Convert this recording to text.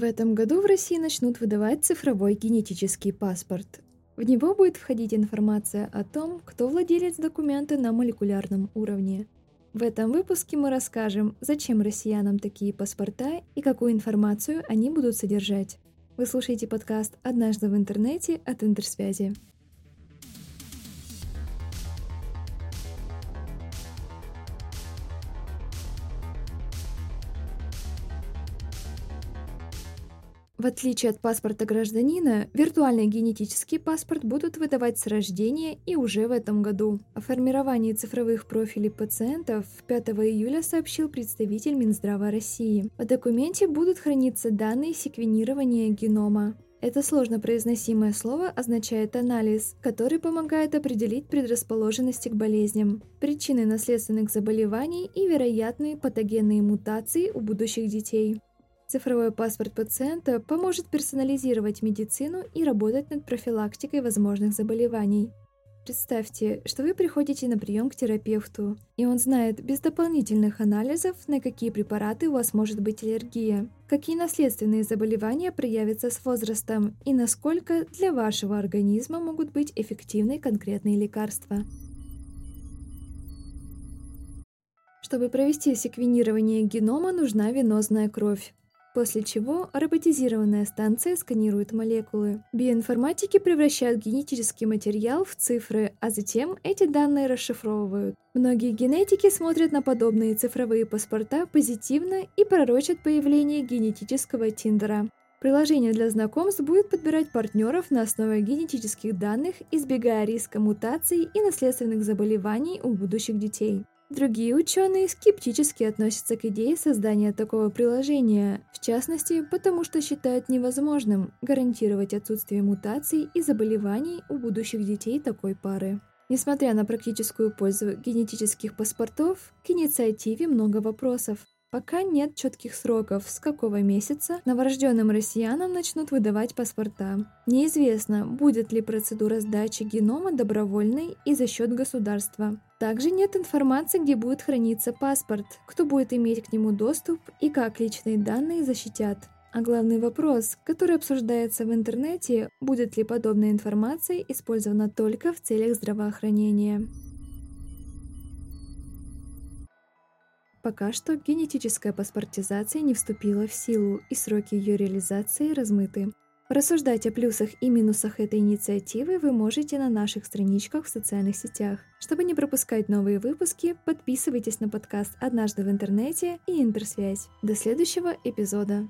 В этом году в России начнут выдавать цифровой генетический паспорт. В него будет входить информация о том, кто владелец документа на молекулярном уровне. В этом выпуске мы расскажем, зачем россиянам такие паспорта и какую информацию они будут содержать. Вы слушаете подкаст «Однажды в интернете» от Интерсвязи. В отличие от паспорта гражданина, виртуальный генетический паспорт будут выдавать с рождения и уже в этом году. О формировании цифровых профилей пациентов 5 июля сообщил представитель Минздрава России. В документе будут храниться данные секвенирования генома. Это сложно произносимое слово означает анализ, который помогает определить предрасположенности к болезням, причины наследственных заболеваний и вероятные патогенные мутации у будущих детей. Цифровой паспорт пациента поможет персонализировать медицину и работать над профилактикой возможных заболеваний. Представьте, что вы приходите на прием к терапевту, и он знает без дополнительных анализов, на какие препараты у вас может быть аллергия, какие наследственные заболевания проявятся с возрастом и насколько для вашего организма могут быть эффективны конкретные лекарства. Чтобы провести секвенирование генома, нужна венозная кровь после чего роботизированная станция сканирует молекулы. Биоинформатики превращают генетический материал в цифры, а затем эти данные расшифровывают. Многие генетики смотрят на подобные цифровые паспорта позитивно и пророчат появление генетического тиндера. Приложение для знакомств будет подбирать партнеров на основе генетических данных, избегая риска мутаций и наследственных заболеваний у будущих детей. Другие ученые скептически относятся к идее создания такого приложения, в частности, потому что считают невозможным гарантировать отсутствие мутаций и заболеваний у будущих детей такой пары. Несмотря на практическую пользу генетических паспортов, к инициативе много вопросов. Пока нет четких сроков, с какого месяца новорожденным россиянам начнут выдавать паспорта. Неизвестно, будет ли процедура сдачи генома добровольной и за счет государства. Также нет информации, где будет храниться паспорт, кто будет иметь к нему доступ и как личные данные защитят. А главный вопрос, который обсуждается в интернете, будет ли подобная информация использована только в целях здравоохранения. Пока что генетическая паспортизация не вступила в силу, и сроки ее реализации размыты. Рассуждать о плюсах и минусах этой инициативы вы можете на наших страничках в социальных сетях. Чтобы не пропускать новые выпуски, подписывайтесь на подкаст «Однажды в интернете» и «Интерсвязь». До следующего эпизода!